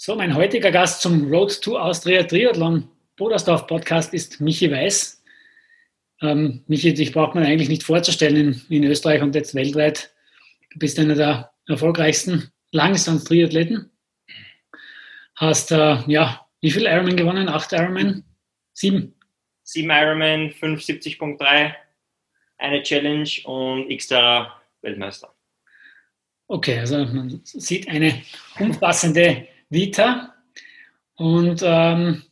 So, mein heutiger Gast zum Road to Austria Triathlon Bodersdorf Podcast ist Michi Weiß. Ähm, Michi, dich braucht man eigentlich nicht vorzustellen in, in, Österreich und jetzt weltweit. Du bist einer der erfolgreichsten Langdistanz-Triathleten. Hast, äh, ja, wie viel Ironman gewonnen? Acht Ironman? Sieben? Sieben Ironman, 75.3, eine Challenge und Xterra Weltmeister. Okay, also man sieht eine umfassende Vita. Und ähm,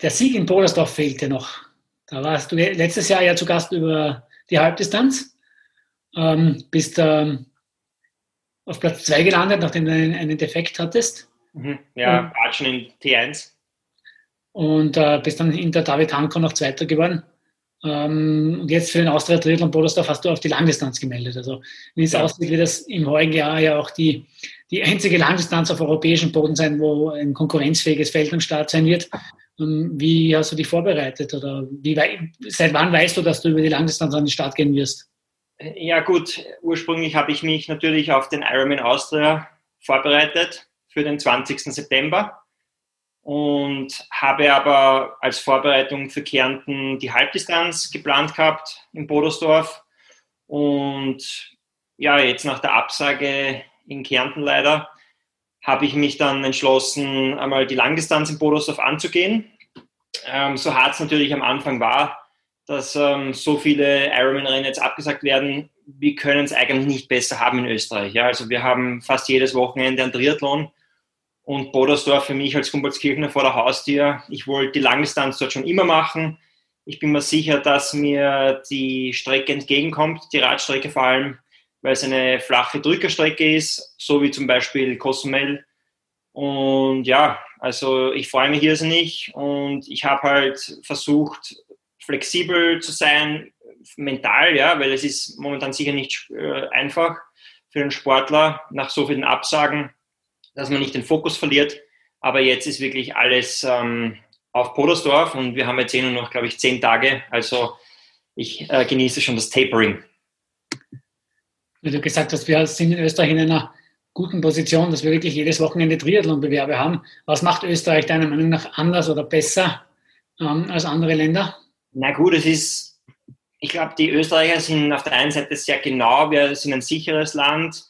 der Sieg in Polersdorf fehlte noch. Da warst du letztes Jahr ja zu Gast über die Halbdistanz. Ähm, bist ähm, auf Platz 2 gelandet, nachdem du einen, einen Defekt hattest. Mhm. Ja, Ratschen in T1. Und äh, bist dann in der David Hanko noch Zweiter geworden. Ähm, und jetzt für den Austria Triathlon Bodersdorf hast du auf die Langdistanz gemeldet. Also wie es ja. aussieht, wird das im heutigen Jahr ja auch die, die einzige Langdistanz auf europäischem Boden sein, wo ein konkurrenzfähiges Feld am Start sein wird. Ähm, wie hast du dich vorbereitet oder wie, seit wann weißt du, dass du über die Langdistanz an den Start gehen wirst? Ja gut, ursprünglich habe ich mich natürlich auf den Ironman Austria vorbereitet für den 20. September und habe aber als Vorbereitung für Kärnten die Halbdistanz geplant gehabt in Bodersdorf und ja, jetzt nach der Absage in Kärnten leider habe ich mich dann entschlossen, einmal die Langdistanz in Bodersdorf anzugehen. Ähm, so hart es natürlich am Anfang war, dass ähm, so viele Ironman-Rennen jetzt abgesagt werden, wir können es eigentlich nicht besser haben in Österreich. Ja? Also wir haben fast jedes Wochenende ein Triathlon und Bodersdorf für mich als Humboldtkirchner vor der Haustür. Ich wollte die Langdistanz dort schon immer machen. Ich bin mir sicher, dass mir die Strecke entgegenkommt, die Radstrecke vor allem weil es eine flache Drückerstrecke ist, so wie zum Beispiel Cozumel. Und ja, also ich freue mich irrsinnig und ich habe halt versucht, flexibel zu sein, mental, ja, weil es ist momentan sicher nicht äh, einfach für einen Sportler nach so vielen Absagen, dass man nicht den Fokus verliert. Aber jetzt ist wirklich alles ähm, auf Podersdorf und wir haben jetzt eh nur noch, glaube ich, zehn Tage. Also ich äh, genieße schon das Tapering wie du gesagt hast, wir sind in Österreich in einer guten Position, dass wir wirklich jedes Wochenende Triathlon-Bewerbe haben. Was macht Österreich deiner Meinung nach anders oder besser ähm, als andere Länder? Na gut, es ist, ich glaube, die Österreicher sind auf der einen Seite sehr genau, wir sind ein sicheres Land.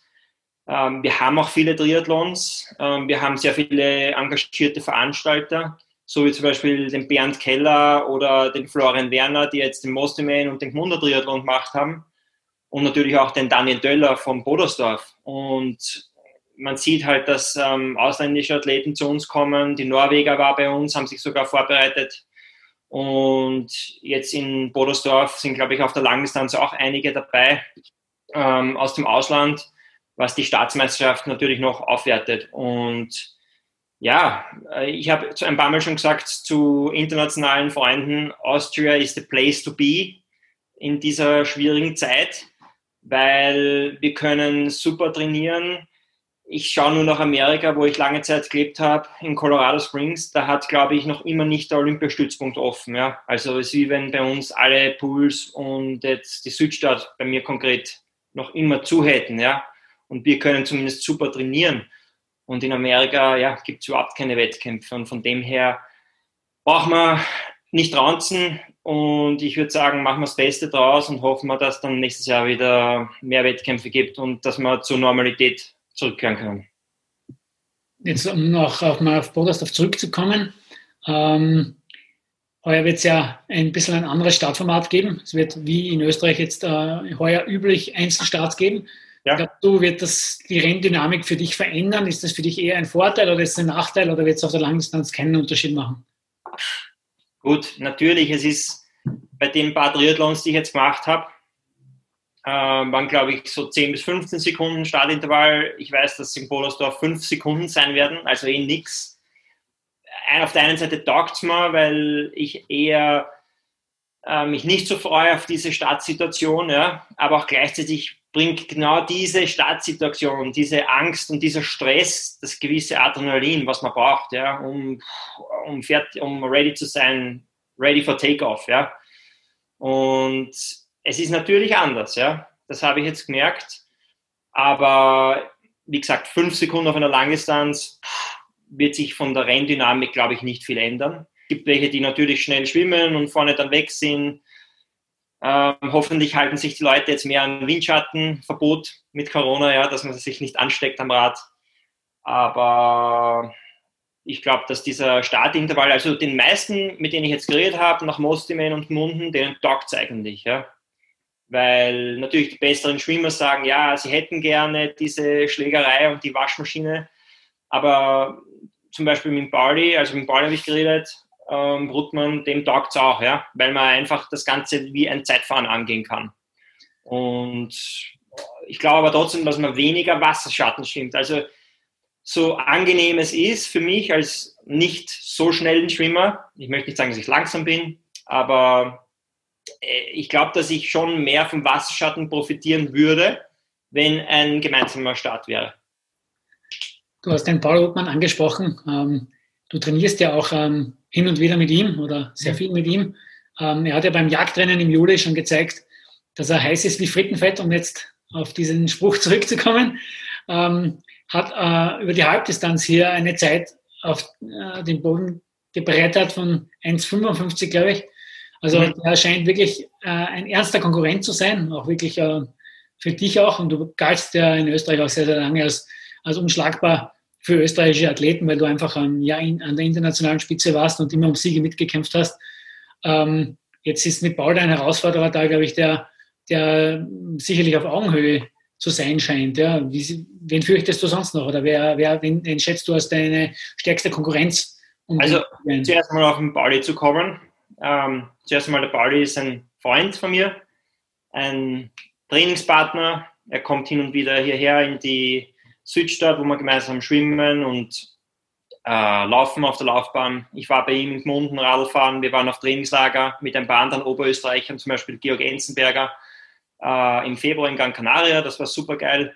Ähm, wir haben auch viele Triathlons, ähm, wir haben sehr viele engagierte Veranstalter, so wie zum Beispiel den Bernd Keller oder den Florian Werner, die jetzt den Mostiman und den Gmunder Triathlon gemacht haben und natürlich auch den Daniel Döller vom Bodersdorf. Und man sieht halt, dass ähm, ausländische Athleten zu uns kommen. Die Norweger war bei uns, haben sich sogar vorbereitet. Und jetzt in Bodersdorf sind, glaube ich, auf der Langdistanz auch einige dabei aus dem Ausland, was die Staatsmeisterschaft natürlich noch aufwertet. Und ja, äh, ich habe ein paar Mal schon gesagt zu internationalen Freunden, Austria is the place to be in dieser schwierigen Zeit weil wir können super trainieren. Ich schaue nur nach Amerika, wo ich lange Zeit gelebt habe, in Colorado Springs. Da hat, glaube ich, noch immer nicht der Olympiastützpunkt offen. Ja? Also es ist wie wenn bei uns alle Pools und jetzt die Südstadt bei mir konkret noch immer zu hätten. Ja? Und wir können zumindest super trainieren. Und in Amerika ja, gibt es überhaupt keine Wettkämpfe. Und von dem her brauchen wir nicht ranzen. Und ich würde sagen, machen wir das Beste draus und hoffen wir, dass dann nächstes Jahr wieder mehr Wettkämpfe gibt und dass wir zur Normalität zurückkehren können. Jetzt um noch auf, mal auf Bodersdorf zurückzukommen. Ähm, heuer wird es ja ein bisschen ein anderes Startformat geben. Es wird wie in Österreich jetzt äh, heuer üblich Einzelstarts geben. Ja. Glaubst du, wird das die Renndynamik für dich verändern? Ist das für dich eher ein Vorteil oder ist es ein Nachteil oder wird es auf der Langdistanz keinen Unterschied machen? Gut, natürlich, es ist bei den paar Triathlons, die ich jetzt gemacht habe, äh, waren, glaube ich, so 10 bis 15 Sekunden Startintervall. Ich weiß, dass in Polersdorf 5 Sekunden sein werden, also eh nix. Auf der einen Seite taugt es mir, weil ich eher mich nicht so freue auf diese Startsituation, ja, aber auch gleichzeitig bringt genau diese Startsituation, diese Angst und dieser Stress, das gewisse Adrenalin, was man braucht, ja, um, um, fertig, um ready zu sein, ready for takeoff, ja. Und es ist natürlich anders, ja. Das habe ich jetzt gemerkt. Aber wie gesagt, fünf Sekunden auf einer Langdistanz wird sich von der Renndynamik, glaube ich, nicht viel ändern. Gibt welche, die natürlich schnell schwimmen und vorne dann weg sind. Ähm, hoffentlich halten sich die Leute jetzt mehr an Windschattenverbot mit Corona, ja, dass man sich nicht ansteckt am Rad. Aber ich glaube, dass dieser Startintervall, also den meisten, mit denen ich jetzt geredet habe, nach Mostimen und Munden, denen taugt es eigentlich. Ja? Weil natürlich die besseren Schwimmer sagen, ja, sie hätten gerne diese Schlägerei und die Waschmaschine. Aber zum Beispiel mit Pauli, also mit Pauli habe ich geredet, ähm, Brutmann, dem taugt es auch, ja, weil man einfach das Ganze wie ein Zeitfahren angehen kann. Und ich glaube aber trotzdem, dass man weniger Wasserschatten schwimmt. Also so angenehm es ist für mich als nicht so schnellen Schwimmer, ich möchte nicht sagen, dass ich langsam bin, aber äh, ich glaube, dass ich schon mehr vom Wasserschatten profitieren würde, wenn ein gemeinsamer Start wäre. Du hast den Paul Ruckmann angesprochen. Ähm, du trainierst ja auch ähm, hin und wieder mit ihm oder sehr viel mit ihm. Ähm, er hat ja beim Jagdrennen im Juli schon gezeigt, dass er heiß ist wie Frittenfett, um jetzt auf diesen Spruch zurückzukommen. hat äh, über die Halbdistanz hier eine Zeit auf äh, den Boden gebrettert von 1,55, glaube ich. Also mhm. er scheint wirklich äh, ein ernster Konkurrent zu sein, auch wirklich für dich auch. Und du galtst ja in Österreich auch sehr, sehr lange als, als unschlagbar für österreichische Athleten, weil du einfach ähm, ja, in, an der internationalen Spitze warst und immer um Siege mitgekämpft hast. Ähm, jetzt ist mit Paul ein Herausforderer da, glaube ich, der, der sicherlich auf Augenhöhe zu sein scheint. Ja. Wie, wen fürchtest du sonst noch? Oder wer, wer wen, wen schätzt du als deine stärkste Konkurrenz? Um also zuerst mal auf den Pauli zu kommen. Ähm, zuerst mal der Pauli ist ein Freund von mir, ein Trainingspartner. Er kommt hin und wieder hierher in die Südstadt, wo wir gemeinsam schwimmen und äh, laufen auf der Laufbahn. Ich war bei ihm in Gmunden Radfahren, wir waren auf Trainingslager mit ein paar anderen Oberösterreichern, zum Beispiel Georg Enzenberger äh, im Februar in Gran Canaria, das war super geil.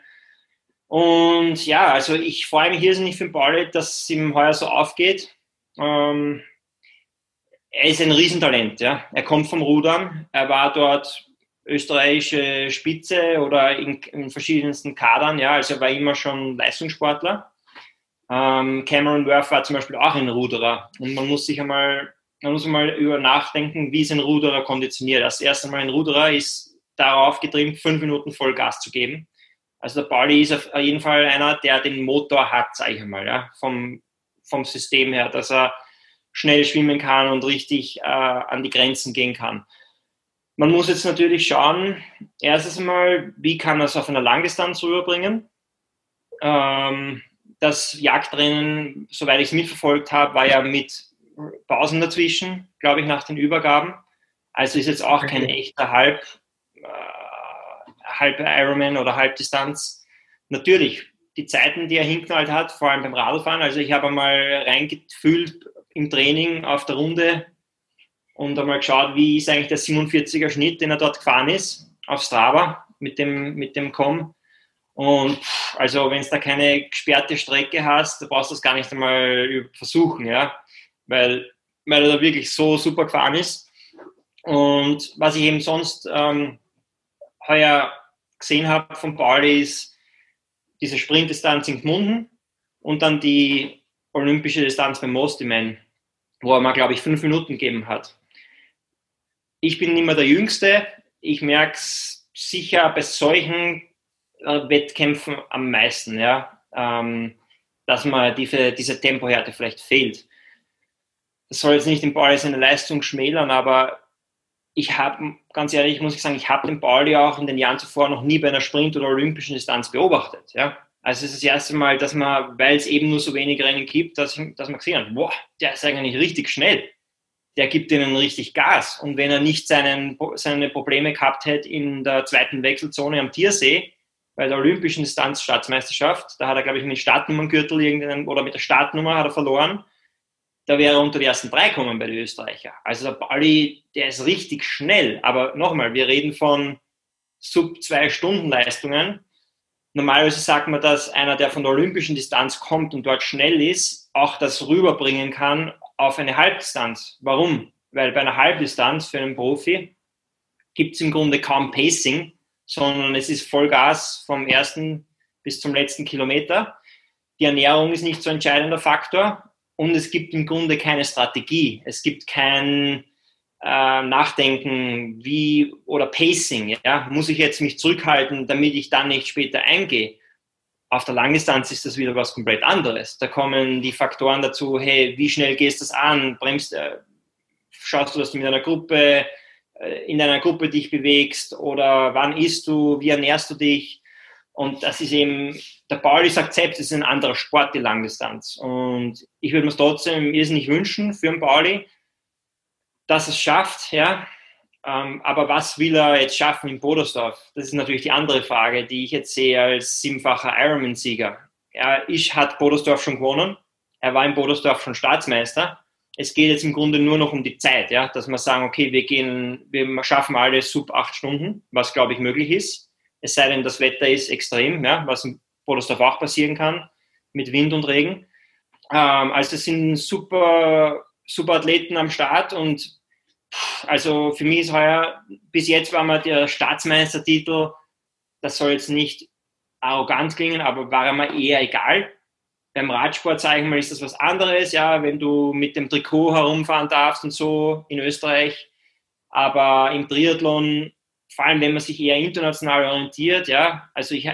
Und ja, also ich freue mich irrsinnig für den Pauli, dass es ihm heuer so aufgeht. Ähm, er ist ein Riesentalent, ja. Er kommt vom Rudern, er war dort österreichische Spitze oder in, in, verschiedensten Kadern. Ja, also er war immer schon Leistungssportler. Ähm, Cameron Worth war zum Beispiel auch ein Ruderer. Und man muss sich einmal, man muss einmal über nachdenken, wie ist ein Ruderer konditioniert. Das erste Mal ein Ruderer ist darauf getrimmt, fünf Minuten Vollgas zu geben. Also der Pauli ist auf jeden Fall einer, der den Motor hat, sage ich einmal, ja, vom, vom System her, dass er schnell schwimmen kann und richtig äh, an die Grenzen gehen kann. Man muss jetzt natürlich schauen, erstens einmal, wie kann er es auf einer Langdistanz rüberbringen. Ähm, das Jagdrennen, soweit ich es mitverfolgt habe, war ja mit Pausen dazwischen, glaube ich, nach den Übergaben. Also ist jetzt auch kein echter Halb, äh, Halb Ironman oder Halbdistanz. Natürlich, die Zeiten, die er hinknallt hat, vor allem beim Radfahren, also ich habe einmal reingefühlt im Training auf der Runde, und einmal geschaut, wie ist eigentlich der 47er Schnitt, den er dort gefahren ist, auf Strava mit dem, mit dem Com. Und also, wenn es da keine gesperrte Strecke hast, da brauchst du das gar nicht einmal versuchen, ja, weil, weil er da wirklich so super gefahren ist. Und was ich eben sonst ähm, heuer gesehen habe von Pauli ist diese Sprintdistanz in Gmunden und dann die olympische Distanz beim Mostiman, wo er mal, glaube ich, fünf Minuten gegeben hat ich bin nicht mehr der Jüngste. Ich merke es sicher bei solchen äh, Wettkämpfen am meisten, ja, ähm, dass man diese, diese Tempohärte vielleicht fehlt. Das soll jetzt nicht den Pauli seine Leistung schmälern, aber ich habe, ganz ehrlich, muss ich sagen, ich habe den Pauli auch in den Jahren zuvor noch nie bei einer Sprint- oder olympischen Distanz beobachtet. Ja? Also es ist das erste Mal, dass man, weil es eben nur so wenige Rennen gibt, dass, dass man gesehen hat, boah, der ist eigentlich richtig schnell der gibt ihnen richtig Gas. Und wenn er nicht seinen, seine Probleme gehabt hätte in der zweiten Wechselzone am Tiersee, bei der Olympischen Distanzstaatsmeisterschaft, da hat er, glaube ich, mit dem Startnummerngürtel irgendeinen, oder mit der Startnummer hat er verloren, da wäre er unter die ersten drei kommen bei den Österreicher. Also der Bali, der ist richtig schnell. Aber nochmal, wir reden von sub zwei Stunden Leistungen. Normalerweise sagt man, dass einer, der von der olympischen Distanz kommt und dort schnell ist, auch das rüberbringen kann auf eine Halbdistanz. Warum? Weil bei einer Halbdistanz für einen Profi gibt es im Grunde kaum Pacing, sondern es ist Vollgas vom ersten bis zum letzten Kilometer. die Ernährung ist nicht so entscheidender Faktor und es gibt im Grunde keine Strategie. Es gibt kein äh, Nachdenken wie oder Pacing. Ja? Muss ich jetzt mich zurückhalten, damit ich dann nicht später eingehe? Auf der Langdistanz ist das wieder was komplett anderes. Da kommen die Faktoren dazu, hey, wie schnell gehst du das an? Bremst, äh, schaust du, dass du mit einer Gruppe, äh, in einer Gruppe dich bewegst oder wann isst du, wie ernährst du dich? Und das ist eben, der Pauli sagt selbst, es ist ein anderer Sport, die Langdistanz. Und ich würde mir es trotzdem irrsinnig wünschen für den Pauli, dass es schafft, ja. Ähm, aber was will er jetzt schaffen in Bodersdorf? Das ist natürlich die andere Frage, die ich jetzt sehe als siebenfacher Ironman-Sieger. Er ist, hat Bodersdorf schon gewonnen. Er war in Bodersdorf schon Staatsmeister es geht jetzt im Grunde nur noch um die Zeit, ja, dass wir sagen, okay, wir gehen, wir schaffen alle sub acht Stunden, was glaube ich möglich ist. Es sei denn, das Wetter ist extrem, ja, was in Bodersdorf auch passieren kann, mit Wind und Regen. Ähm, also es sind super, super Athleten am Start und also für mich ist heuer, bis jetzt war mal der Staatsmeistertitel, das soll jetzt nicht arrogant klingen, aber war mir eher egal beim Radsport, sage ich mal, ist das was anderes, ja, wenn du mit dem Trikot herumfahren darfst und so in Österreich. Aber im Triathlon, vor allem wenn man sich eher international orientiert, ja, also ich,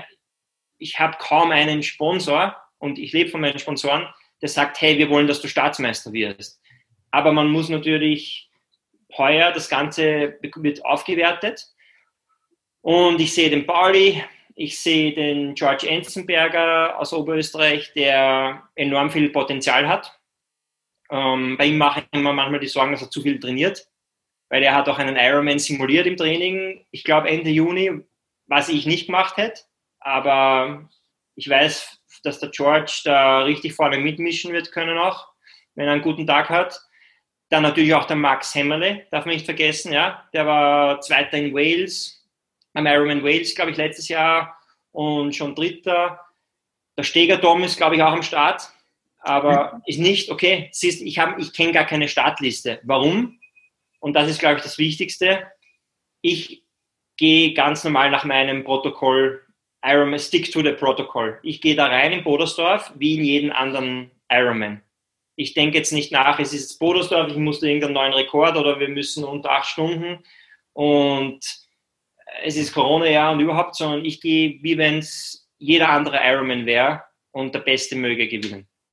ich habe kaum einen Sponsor und ich lebe von meinen Sponsoren, der sagt, hey, wir wollen, dass du Staatsmeister wirst. Aber man muss natürlich heuer, das Ganze wird aufgewertet. Und ich sehe den Pauli, ich sehe den George Enzenberger aus Oberösterreich, der enorm viel Potenzial hat. Ähm, bei ihm mache ich immer manchmal die Sorgen, dass er zu viel trainiert, weil er hat auch einen Ironman simuliert im Training. Ich glaube Ende Juni, was ich nicht gemacht hätte, aber ich weiß, dass der George da richtig vorne mitmischen wird können auch, wenn er einen guten Tag hat. Dann natürlich auch der Max Hemmerle, darf man nicht vergessen, ja. Der war Zweiter in Wales, am Ironman Wales, glaube ich, letztes Jahr und schon Dritter. Der Steger Tom ist, glaube ich, auch am Start, aber ist nicht, okay, siehst, ich, ich kenne gar keine Startliste. Warum? Und das ist, glaube ich, das Wichtigste. Ich gehe ganz normal nach meinem Protokoll, Ironman, stick to the Protocol. Ich gehe da rein in Bodersdorf, wie in jeden anderen Ironman. Ich denke jetzt nicht nach, es ist jetzt Bodersdorf, ich muss irgendeinen neuen Rekord oder wir müssen unter acht Stunden und es ist Corona-Jahr und überhaupt, sondern ich gehe, wie wenn es jeder andere Ironman wäre und der Beste möge gewinnen.